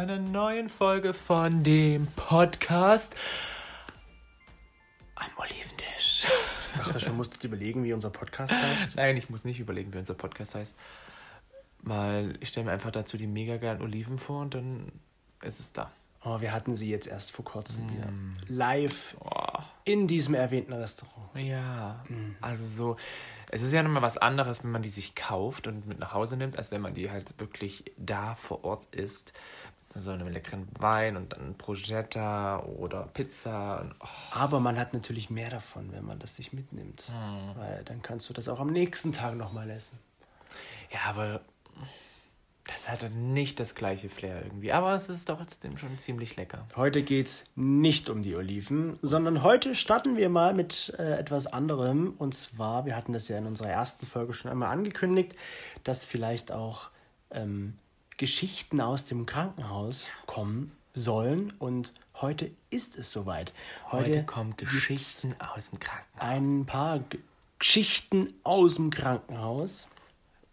einer neuen Folge von dem Podcast am Oliventisch. Ich dachte schon, musst du überlegen, wie unser Podcast heißt. Nein, ich muss nicht überlegen, wie unser Podcast heißt. Weil ich stelle mir einfach dazu die mega geilen Oliven vor und dann ist es da. Oh, wir hatten sie jetzt erst vor kurzem Mm. wieder. Live Oh, in diesem erwähnten Restaurant. ja, also so, es ist ja nochmal was anderes, wenn man die sich kauft und mit nach Hause nimmt, als wenn man die halt wirklich da vor Ort isst. So einem leckeren Wein und dann Prosciutto oder Pizza. Und, oh, Aber man hat natürlich mehr davon, wenn man das sich mitnimmt. Hm. Weil dann kannst du das auch am nächsten Tag nochmal essen. Ja, aber das hat dann nicht das gleiche Flair irgendwie. Aber es ist trotzdem schon ziemlich lecker. Heute geht's nicht um die Oliven, sondern heute starten wir mal mit äh, etwas anderem. Und zwar, wir hatten das ja in unserer ersten Folge schon einmal angekündigt, dass vielleicht auch ähm, Geschichten aus dem Krankenhaus kommen sollen. Und heute ist es soweit. Heute kommen gibt's Geschichten aus dem Krankenhaus. ein paar G Geschichten aus dem Krankenhaus.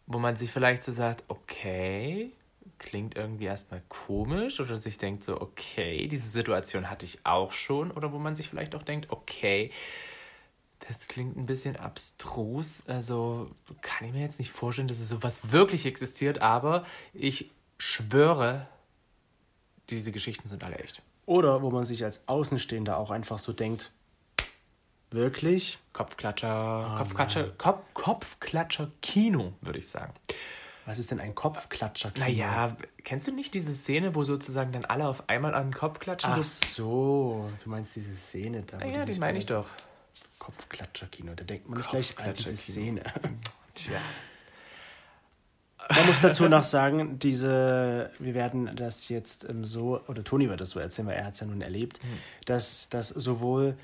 Wo man sich vielleicht so sagt, okay, klingt irgendwie erstmal komisch. Oder sich denkt so, okay, diese Situation hatte ich auch schon. Oder wo man sich vielleicht auch denkt, okay, das klingt ein bisschen abstrus. Also kann ich mir jetzt nicht vorstellen, dass es sowas wirklich existiert. Aber ich schwöre, diese Geschichten sind alle echt. Oder wo man sich als Außenstehender auch einfach so denkt, wirklich? Kopfklatscher, Kopfklatscher, Kopf, Kopfklatscher Kino, würde ich sagen. Was ist denn ein Kopfklatscher? Naja, kennst du nicht diese Szene, wo sozusagen dann alle auf einmal an den Kopf klatschen? Ach So- so, du meinst diese Szene da. ja, die meine ich doch. Kopfklatscherkino, da denkt man nicht gleich an diese. Szene. Tja. Man muss dazu noch sagen, diese, wir werden das jetzt ähm, so, oder Toni wird das so erzählen, weil er hat es ja nun erlebt, Hm. dass das sowohl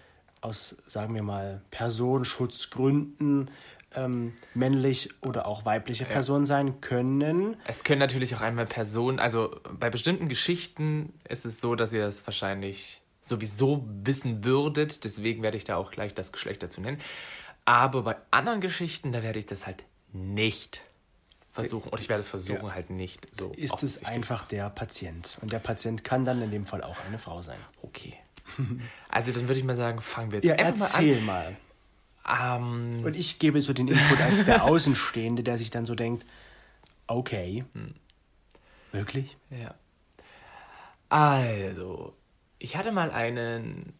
aus, sagen wir mal, Personenschutzgründen ähm, männlich oder auch weibliche Personen sein können. Es können natürlich auch einmal Personen, also bei bestimmten Geschichten ist es so, dass ihr es wahrscheinlich sowieso wissen würdet. Deswegen werde ich da auch gleich das Geschlecht dazu nennen. Aber bei anderen Geschichten, da werde ich das halt nicht versuchen. Oder ich werde es versuchen, halt nicht so. Ist es einfach der Patient. Und der Patient kann dann in dem Fall auch eine Frau sein. Okay. Also dann würde ich mal sagen, fangen wir jetzt Ja, einfach erzähl mal mal. an. Ähm, Und ich gebe so den Input als der Außenstehende, der sich dann so denkt, okay, Hm. wirklich? Ja. Also, ich hatte mal einen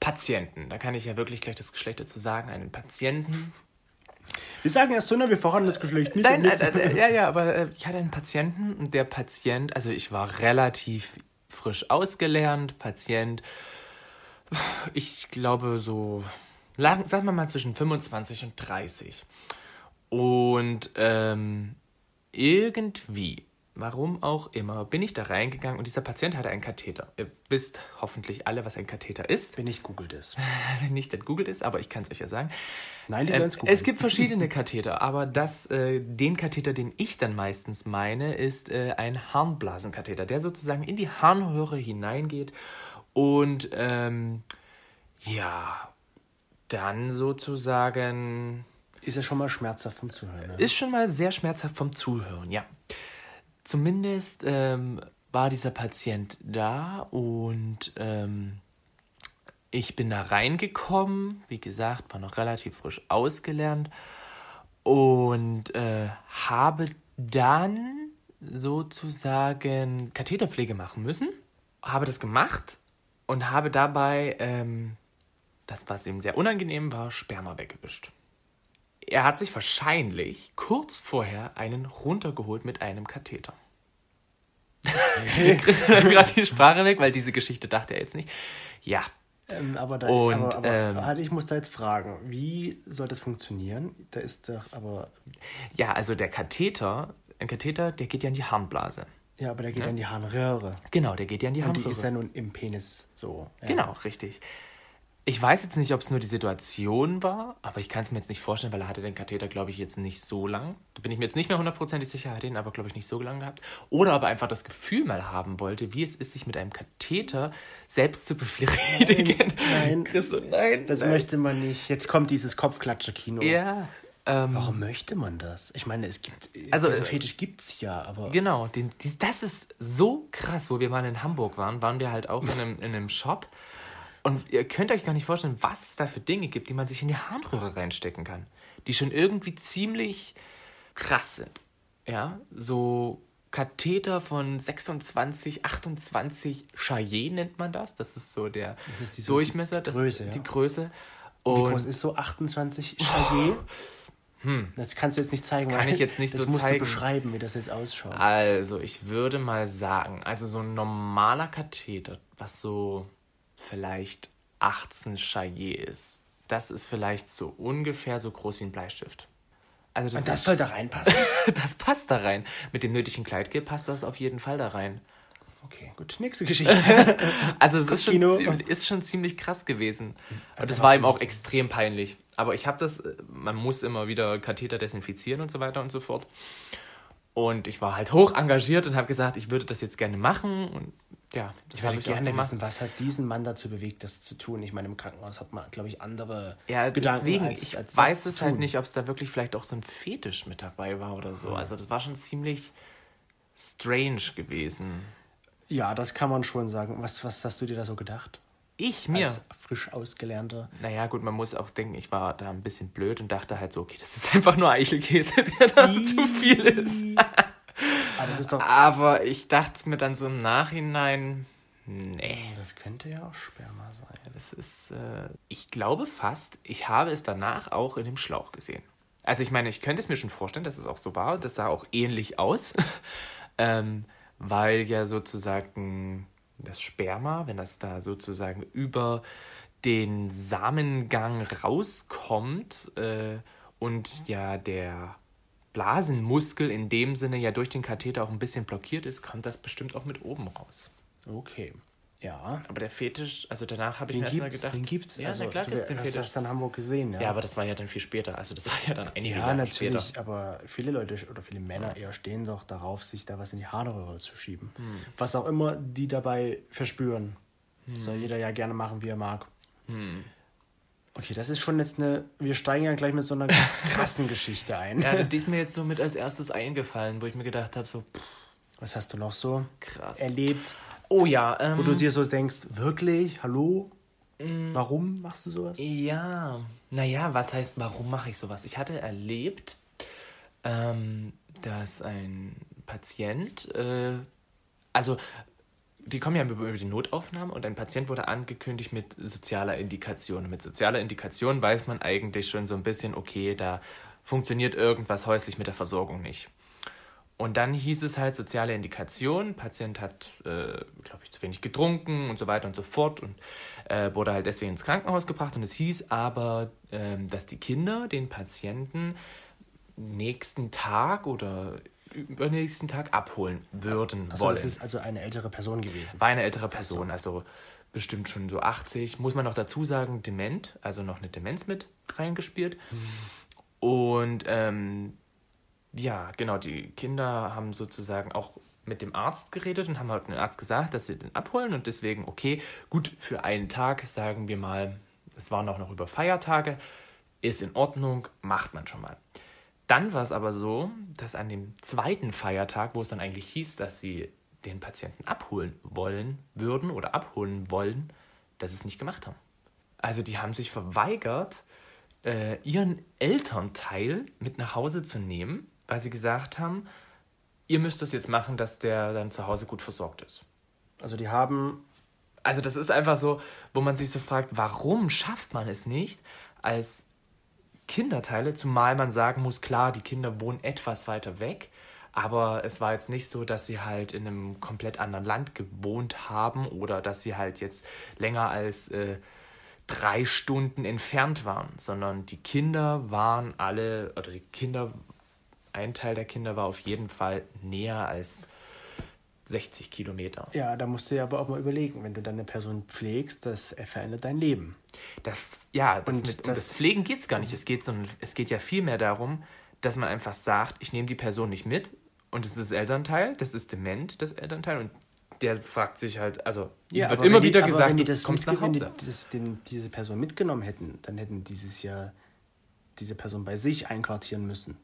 Patienten, da kann ich ja wirklich gleich das Geschlecht dazu sagen, einen Patienten. Wir sagen erst so, na, wir verraten das Geschlecht nicht. Nein, äh, äh, ja, ja, aber äh, ich hatte einen Patienten und der Patient, also ich war relativ frisch ausgelernt, Patient, ich glaube so, sagen wir mal zwischen 25 und 30. Und ähm, irgendwie, warum auch immer, bin ich da reingegangen und dieser Patient hatte einen Katheter. Ihr wisst hoffentlich alle, was ein Katheter ist. Wenn ich googelt es. Wenn nicht, dann googelt es, aber ich kann es euch ja sagen. Nein, die Ähm, es gibt verschiedene Katheter, aber das, äh, den Katheter, den ich dann meistens meine, ist äh, ein Harnblasenkatheter, der sozusagen in die Harnröhre hineingeht und ähm, ja, dann sozusagen Ist ja schon mal schmerzhaft vom Zuhören. Ne? ist schon mal sehr schmerzhaft vom Zuhören, ja. Zumindest ähm, war dieser Patient da und ähm, ich bin da reingekommen. Wie gesagt, war noch relativ frisch ausgelernt und äh, habe dann sozusagen Katheterpflege machen müssen. Habe das gemacht und habe dabei ähm, das, was ihm sehr unangenehm war, Sperma weggewischt. Er hat sich wahrscheinlich kurz vorher einen runtergeholt mit einem Katheter. Chris hat gerade die Sprache weg, weil diese Geschichte dachte er jetzt nicht. Ja, Ähm, aber da, Und, aber, aber ähm, halt, ich muss da jetzt fragen, wie soll das funktionieren? Da ist doch, aber, ja, also der Katheter, ein Katheter, der geht ja in die Harnblase. ja, aber der geht an die Harnröhre. Genau, der geht ja in die Und die Harnröhre. ist ja nun im Penis so. Ja. Genau, richtig. Ich weiß jetzt nicht, ob es nur die Situation war, aber ich kann es mir jetzt nicht vorstellen, weil er hatte den Katheter, glaube ich, jetzt nicht so lang. Da bin ich mir jetzt nicht mehr hundertprozentig sicher, er hat den aber, glaube ich, nicht so lang gehabt. Oder aber einfach das Gefühl mal haben wollte, wie es ist, sich mit einem Katheter selbst zu befriedigen. nein. Chris, so, nein. Das nein. möchte man nicht. Jetzt kommt dieses Kopfklatscher-Kino. Ja. Ähm, Warum möchte man das? Ich meine, es gibt. Also, diesen äh, Fetisch gibt's ja, aber. Genau, den, die, das ist so krass, wo wir mal in Hamburg waren, waren wir halt auch in einem, in einem Shop. Und ihr könnt euch gar nicht vorstellen, was es da für Dinge gibt, die man sich in die Harnröhre reinstecken kann. Die schon irgendwie ziemlich krass sind. Ja, so Katheter von 26, 28 Chaillet nennt man das. Das ist so der ist diese Durchmesser, das, Größe, ja. die Größe. Wie Und groß ist so 28 Chaillet? Das kannst du jetzt nicht zeigen. Hm. kann ich jetzt nicht das so musst zeigen. du beschreiben, wie das jetzt ausschaut. Also, ich würde mal sagen, also so ein normaler Katheter, was so vielleicht 18 Chaillet ist, das ist vielleicht so ungefähr so groß wie ein Bleistift. Also das, Und das ist, soll da reinpassen. das passt da rein. Mit dem nötigen Kleidgel passt das auf jeden Fall da rein. Okay, gut. Nächste Geschichte. Also es ist schon, ist schon ziemlich krass gewesen. Und das war ihm auch extrem peinlich. Aber ich habe das, äh, man muss immer wieder Katheter desinfizieren und so weiter und so fort. Und ich war halt hoch engagiert und habe gesagt, ich würde das jetzt gerne machen. Und ja, das Ich würde ich gerne wissen, was hat diesen Mann dazu bewegt, das zu tun. Ich meine, im Krankenhaus hat man, glaube ich, andere Ja, Gedanken deswegen, als, ich als weiß es halt nicht, ob es da wirklich vielleicht auch so ein Fetisch mit dabei war oder so. Also das war schon ziemlich strange gewesen. Ja, das kann man schon sagen. Was, was hast du dir da so gedacht? Ich mir. Als frisch ausgelernter. Naja, gut, man muss auch denken, ich war da ein bisschen blöd und dachte halt so, okay, das ist einfach nur Eichelkäse, der da zu viel ist. Ah, das ist. Aber ich dachte mir dann so im Nachhinein, nee, Das könnte ja auch Sperma sein. das ist, äh, ich glaube fast, ich habe es danach auch in dem Schlauch gesehen. Also ich meine, ich könnte es mir schon vorstellen, dass es auch so war. Das sah auch ähnlich aus, ähm, weil ja sozusagen das Sperma, wenn das da sozusagen über den Samengang rauskommt äh, und ja der Blasenmuskel in dem Sinne ja durch den Katheter auch ein bisschen blockiert ist, kommt das bestimmt auch mit oben raus. Okay. Ja. Aber der Fetisch, also danach habe ich Den mir erstmal gedacht. den gibt's. Ja, also, na klar du gibt's den hast Fetisch. das in Hamburg gesehen, ja. Ja, aber das war ja dann viel später. Also das war ja dann einige Ja, Jahre natürlich, später. aber viele Leute oder viele Männer eher stehen doch darauf, sich da was in die Harnröhre zu schieben. Hm. Was auch immer die dabei verspüren. Hm. Soll jeder ja gerne machen, wie er mag. Okay, das ist schon jetzt eine. Wir steigen ja gleich mit so einer krassen Geschichte ein. Ja, die ist mir jetzt so mit als erstes eingefallen, wo ich mir gedacht habe, so pff, Was hast du noch so krass. erlebt, Oh ja, ähm, wo du dir so denkst, wirklich, hallo? Mm. Warum machst du sowas? Ja, naja, was heißt, warum mache ich sowas? Ich hatte erlebt, ähm, dass ein Patient, äh, also die kommen ja über über die Notaufnahme und ein Patient wurde angekündigt mit sozialer Indikation. Mit sozialer Indikation weiß man eigentlich schon so ein bisschen, okay, da funktioniert irgendwas häuslich mit der Versorgung nicht. Und dann hieß es halt soziale Indikation, Patient hat, äh, glaube ich, zu wenig getrunken und so weiter und so fort und äh, wurde halt deswegen ins Krankenhaus gebracht. Und es hieß aber, ähm, dass die Kinder den Patienten nächsten Tag oder übernächsten Tag abholen würden Achso, wollen. das ist also eine ältere Person gewesen. War eine ältere Person, also bestimmt schon so 80. Muss man noch dazu sagen, dement, also noch eine Demenz mit reingespielt. Und ähm, ja, genau, die Kinder haben sozusagen auch mit dem Arzt geredet und haben halt dem Arzt gesagt, dass sie den abholen und deswegen, okay, gut, für einen Tag, sagen wir mal, es waren auch noch über Feiertage, ist in Ordnung, macht man schon mal. Dann war es aber so, dass an dem zweiten Feiertag, wo es dann eigentlich hieß, dass sie den Patienten abholen wollen würden oder abholen wollen, dass sie es nicht gemacht haben. Also die haben sich verweigert, äh, ihren Elternteil mit nach Hause zu nehmen, weil sie gesagt haben, ihr müsst das jetzt machen, dass der dann zu Hause gut versorgt ist. Also die haben Also das ist einfach so, wo man sich so fragt, warum schafft man es nicht als Kinderteile, zumal man sagen muss, klar, die Kinder wohnen etwas weiter weg, aber es war jetzt nicht so, dass sie halt in einem komplett anderen Land gewohnt haben oder dass sie halt jetzt länger als äh, drei Stunden entfernt waren, sondern die Kinder waren alle, oder die Kinder, ein Teil der Kinder war auf jeden Fall näher als 60 Kilometer. Ja, da musst du ja aber auch mal überlegen, wenn du dann eine Person pflegst, das verändert dein Leben. Das, ja, das Und mit, um das- das Pflegen geht es gar nicht. Es geht, sondern es geht ja vielmehr darum, dass man einfach sagt, ich nehme die Person nicht mit und das ist das Elternteil, das ist dement, das Elternteil und der fragt sich halt, also ihm wird immer die- wieder gesagt, wenn die du kommst nach Hause. Wenn die das, den, diese Person mitgenommen hätten, dann hätten dieses Jahr diese Person bei sich einquartieren müssen.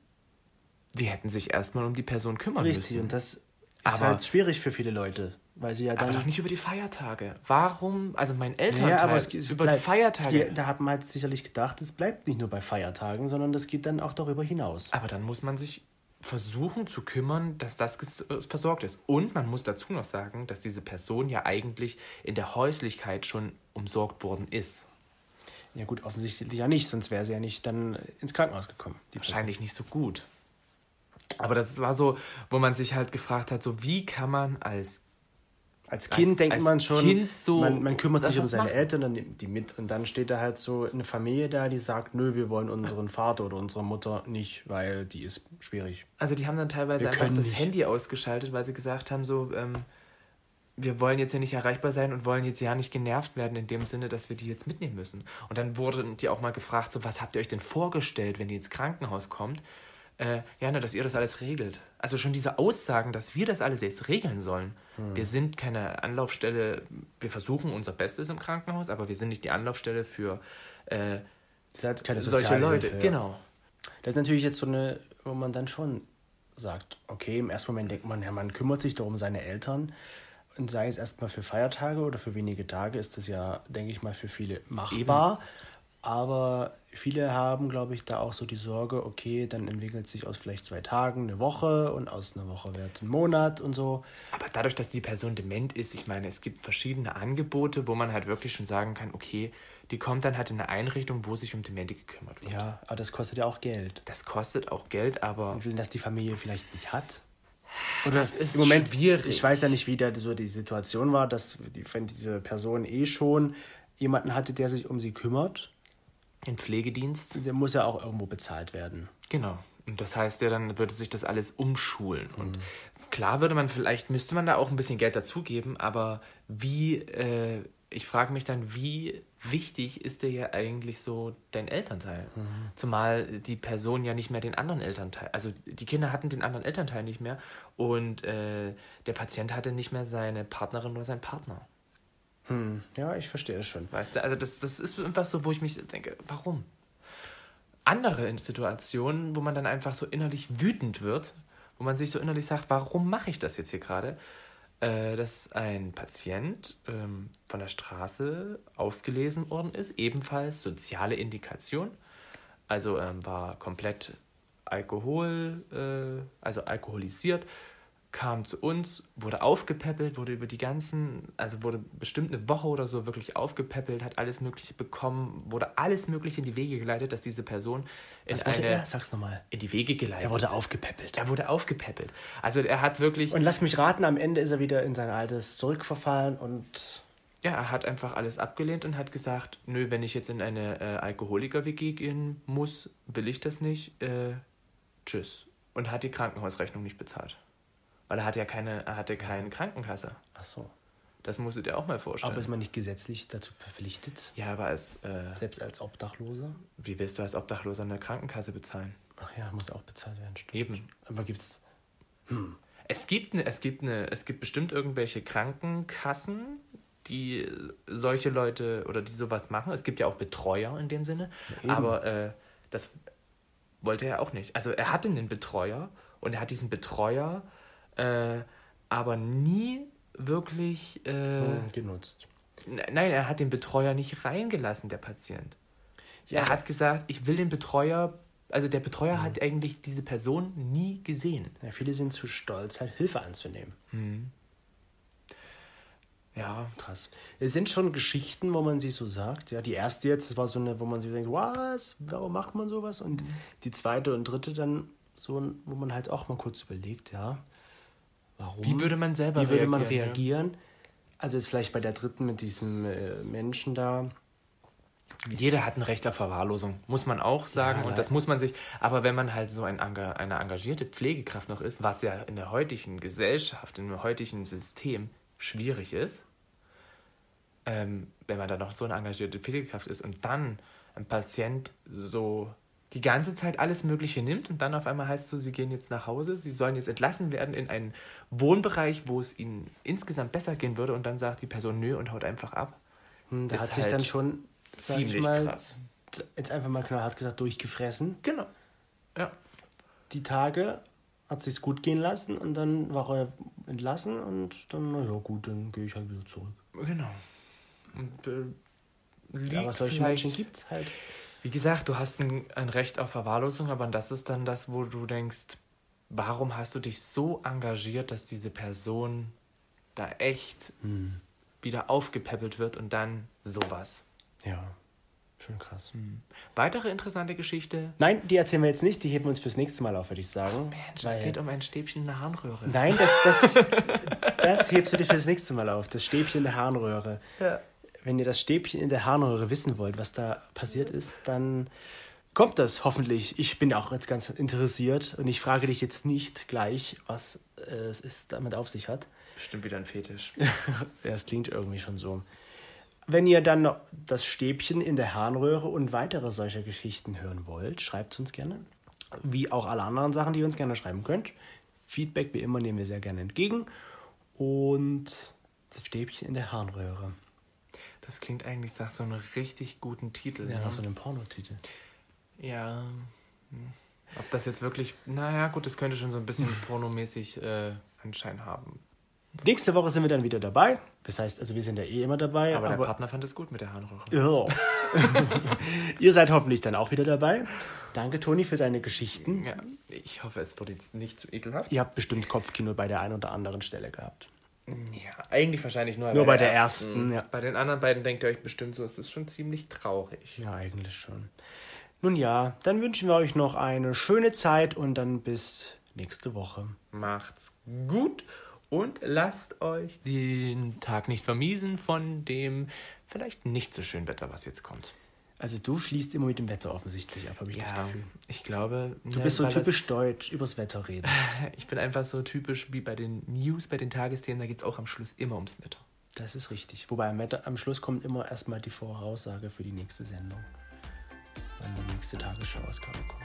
Die hätten sich erstmal um die Person kümmern Richtig, müssen. und das ist Aber- halt schwierig für viele Leute, weil sie ja Aber dann. doch nicht über die Feiertage. Warum? Also mein Elternteil ja, aber es geht- über bleibt- die Feiertage. Die, da hat man halt sicherlich gedacht, es bleibt nicht nur bei Feiertagen, sondern das geht dann auch darüber hinaus. Aber dann muss man sich versuchen zu kümmern, dass das äh, versorgt ist. Und man muss dazu noch sagen, dass diese Person ja eigentlich in der Häuslichkeit schon umsorgt worden ist. Ja gut, offensichtlich ja nicht, sonst wäre sie ja nicht dann ins Krankenhaus gekommen. Die Person. Wahrscheinlich nicht so gut. Aber das war so, wo man sich halt gefragt hat, so wie kann man als Als Kind als- denkt als man schon, Kind so man, man kümmert sich um seine machen. Eltern, dann nimmt die mit und dann steht da halt so eine Familie da, die sagt, nö, wir wollen unseren Vater oder unsere Mutter nicht, weil die ist schwierig. Also die haben dann teilweise Wir einfach das nicht. Handy ausgeschaltet, weil sie gesagt haben, so, ähm, wir wollen jetzt ja nicht erreichbar sein und wollen jetzt ja nicht genervt werden in dem Sinne, dass wir die jetzt mitnehmen müssen. Und dann wurden die auch mal gefragt, so, was habt ihr euch denn vorgestellt, wenn ihr ins Krankenhaus kommt? Äh, ja, na, dass ihr das alles regelt. Also schon diese Aussagen, dass wir das alles jetzt regeln sollen. Hm. Wir sind keine Anlaufstelle, wir versuchen unser Bestes im Krankenhaus, aber wir sind nicht die Anlaufstelle für äh, keine solche Leute. ja. Genau. Das ist natürlich jetzt so eine, wo man dann schon sagt, okay, im ersten Moment denkt man, ja, man kümmert sich darum seine Eltern. Und sei es erstmal für Feiertage oder für wenige Tage, ist das ja, denke ich mal, für viele machbar. Aber viele haben, glaube ich, da auch so die Sorge, okay, dann entwickelt sich aus vielleicht zwei Tagen eine Woche und aus einer Woche wird ein Monat und so. Aber dadurch, dass die Person dement ist, ich meine, es gibt verschiedene Angebote, wo man halt wirklich schon sagen kann, okay, die kommt dann halt in eine Einrichtung, wo sich um Demente gekümmert wird. Ja, aber das kostet ja auch Geld. Das kostet auch Geld, aber Und wenn das die Familie vielleicht nicht hat. Oder Das ist im Moment, schwierig. ich weiß ja nicht, wie da so die Situation war, dass die, wenn diese Person eh schon jemanden hatte, der sich um sie kümmert, ein Pflegedienst, der muss ja auch irgendwo bezahlt werden. genau. Und das heißt ja, dann würde sich das alles umschulen. Mhm. Und klar würde man vielleicht, müsste man da auch ein bisschen Geld dazugeben, aber wie, äh, ich frage mich dann, wie wichtig ist dir ja eigentlich so dein Elternteil? Mhm. Zumal die Person ja nicht mehr den anderen Elternteil, also die Kinder hatten den anderen Elternteil nicht mehr und äh, der Patient hatte nicht mehr seine Partnerin oder seinen Partner. Hm. Ja, ich verstehe das schon. Weißt du, also das, das ist einfach so, wo ich mich denke, warum? Andere Situationen, wo man dann einfach so innerlich wütend wird, wo man sich so innerlich sagt, warum mache ich das jetzt hier gerade? Äh, dass ein Patient ähm, von der Straße aufgelesen worden ist, ebenfalls soziale Indikation, also ähm, war komplett Alkohol, äh, also alkoholisiert, kam zu uns, wurde aufgepäppelt, wurde über die ganzen, also wurde bestimmt eine Woche oder so wirklich aufgepäppelt, hat alles Mögliche bekommen, wurde alles Mögliche in die Wege geleitet, dass diese Person in eine er? Sag's nochmal. in die Wege geleitet. Er wurde aufgepäppelt. er wurde aufgepäppelt. Also er hat wirklich, Und lass mich raten, am Ende ist er wieder in sein altes zurückverfallen und ja, er hat einfach alles abgelehnt und hat gesagt, nö, wenn ich jetzt in eine äh, Alkoholiker-WG gehen muss, will ich das nicht. Äh, tschüss. Und hat die Krankenhausrechnung nicht bezahlt. Weil er hatte ja keine, er hatte keine Krankenkasse. ach so. Das musstet ihr auch mal vorstellen. Aber ist man nicht gesetzlich dazu verpflichtet, ja, aber als, äh, selbst als Obdachloser? wie willst du als Obdachloser eine Krankenkasse bezahlen? Ach ja, muss auch bezahlt werden, stimmt. Eben. Aber gibt's Es gibt, eine, es, gibt eine, es gibt bestimmt irgendwelche Krankenkassen, die solche Leute oder die sowas machen. Es gibt ja auch Betreuer in dem Sinne. eben. aber äh, das wollte er auch nicht. Also er hatte einen Betreuer und er hat diesen Betreuer äh, aber nie wirklich. Äh, hm, genutzt. Nein, er hat den Betreuer nicht reingelassen, der Patient. Ja, er hat gesagt, ich will den Betreuer. Also der Betreuer hat eigentlich diese Person nie gesehen. Ja, viele sind zu stolz, halt Hilfe anzunehmen. Ja, Krass. Es sind schon Geschichten, wo man sich so sagt. Ja, die erste jetzt, das war so eine, wo man sich denkt, was? Warum macht man sowas? Und die zweite und dritte dann so, wo man halt auch mal kurz überlegt, ja, warum? Wie würde man selber Wie würde man reagieren, ja? reagieren? Also jetzt vielleicht bei der dritten mit diesem äh, Menschen da. Jeder hat ein Recht auf Verwahrlosung, muss man auch sagen. Ja, und das muss man sich. Aber wenn man halt so ein, eine engagierte Pflegekraft noch ist, was ja in der heutigen Gesellschaft, in dem heutigen System schwierig ist, ähm, wenn man da noch so eine engagierte Pflegekraft ist und dann ein Patient so die ganze Zeit alles Mögliche nimmt und dann auf einmal heißt es so, sie gehen jetzt nach Hause, sie sollen jetzt entlassen werden in einen Wohnbereich, wo es ihnen insgesamt besser gehen würde und dann sagt die Person nö und haut einfach ab. Hm, da Ist hat sich halt dann schon Ziemlich mal, krass. jetzt einfach mal knallhart gesagt, durchgefressen. Genau. Ja. Die Tage hat sich's gut gehen lassen und dann war er entlassen und dann, na ja gut, dann gehe ich halt wieder zurück. Genau. Und, äh, Ja, aber solche Menschen gibt's halt. Wie gesagt, du hast ein, ein Recht auf Verwahrlosung, aber das ist dann das, wo du denkst, warum hast du dich so engagiert, dass diese Person da echt Hm. wieder aufgepäppelt wird und dann sowas. Ja, schon krass. Weitere interessante Geschichte. Nein, die erzählen wir jetzt nicht, die heben wir uns fürs nächste Mal auf, würde ich sagen. Mensch, es Weil- geht um ein Stäbchen in der Harnröhre. Nein, das, das, das hebst du dir fürs nächste Mal auf. Das Stäbchen in der Harnröhre. Ja. Wenn ihr das Stäbchen in der Harnröhre wissen wollt, was da passiert ist, dann kommt das hoffentlich. Ich bin auch jetzt ganz interessiert und ich frage dich jetzt nicht gleich, was äh, es ist, damit auf sich hat. Bestimmt wieder ein Fetisch. Ja, es klingt irgendwie schon so. Wenn ihr dann noch das Stäbchen in der Harnröhre und weitere solcher Geschichten hören wollt, schreibt es uns gerne. Wie auch alle anderen Sachen, die ihr uns gerne schreiben könnt. Feedback wie immer nehmen wir sehr gerne entgegen. Und das Stäbchen in der Harnröhre. Das klingt eigentlich nach so einem richtig guten Titel. Ja, ne? nach so einem Pornotitel. Ja. hm. Ob das jetzt wirklich. Naja, gut, das könnte schon so ein bisschen pornomäßig äh, Anschein haben. Nächste Woche sind wir dann wieder dabei. Das heißt, also wir sind ja eh immer dabei. Aber, der Partner fand es gut mit der Harnröhre. Ja. ihr seid hoffentlich dann auch wieder dabei. Danke, Toni, für deine Geschichten. Ja, ich hoffe, es wurde jetzt nicht zu ekelhaft. Ihr habt bestimmt Kopfkino bei der einen oder anderen Stelle gehabt. Ja, eigentlich wahrscheinlich nur, Nur bei der ersten, ja. Bei den anderen beiden denkt ihr euch bestimmt so, es ist schon ziemlich traurig. Ja, eigentlich schon. Nun ja, dann wünschen wir euch noch eine schöne Zeit und dann bis nächste Woche. Macht's gut und lasst euch den Tag nicht vermiesen von dem vielleicht nicht so schönen Wetter, was jetzt kommt. Also du schließt immer mit dem Wetter offensichtlich ab, habe ich das Gefühl. ich glaube. Du bist so typisch deutsch, übers Wetter reden. ich bin einfach so typisch wie bei den News, bei den Tagesthemen, da geht es auch am Schluss immer ums Wetter. Das ist richtig. Wobei am, Wetter, am Schluss kommt immer erstmal die Voraussage für die nächste Sendung. Wenn die nächste Tagesschau-Ausgabe kommt.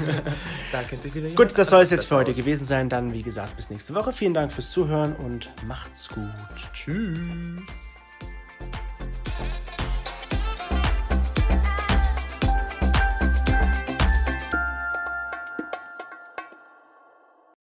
Da kennt sich wieder jemand Gut, das soll es jetzt für heute aus. gewesen sein. Dann, wie gesagt, bis nächste Woche. Vielen Dank fürs Zuhören und macht's gut. Tschüss.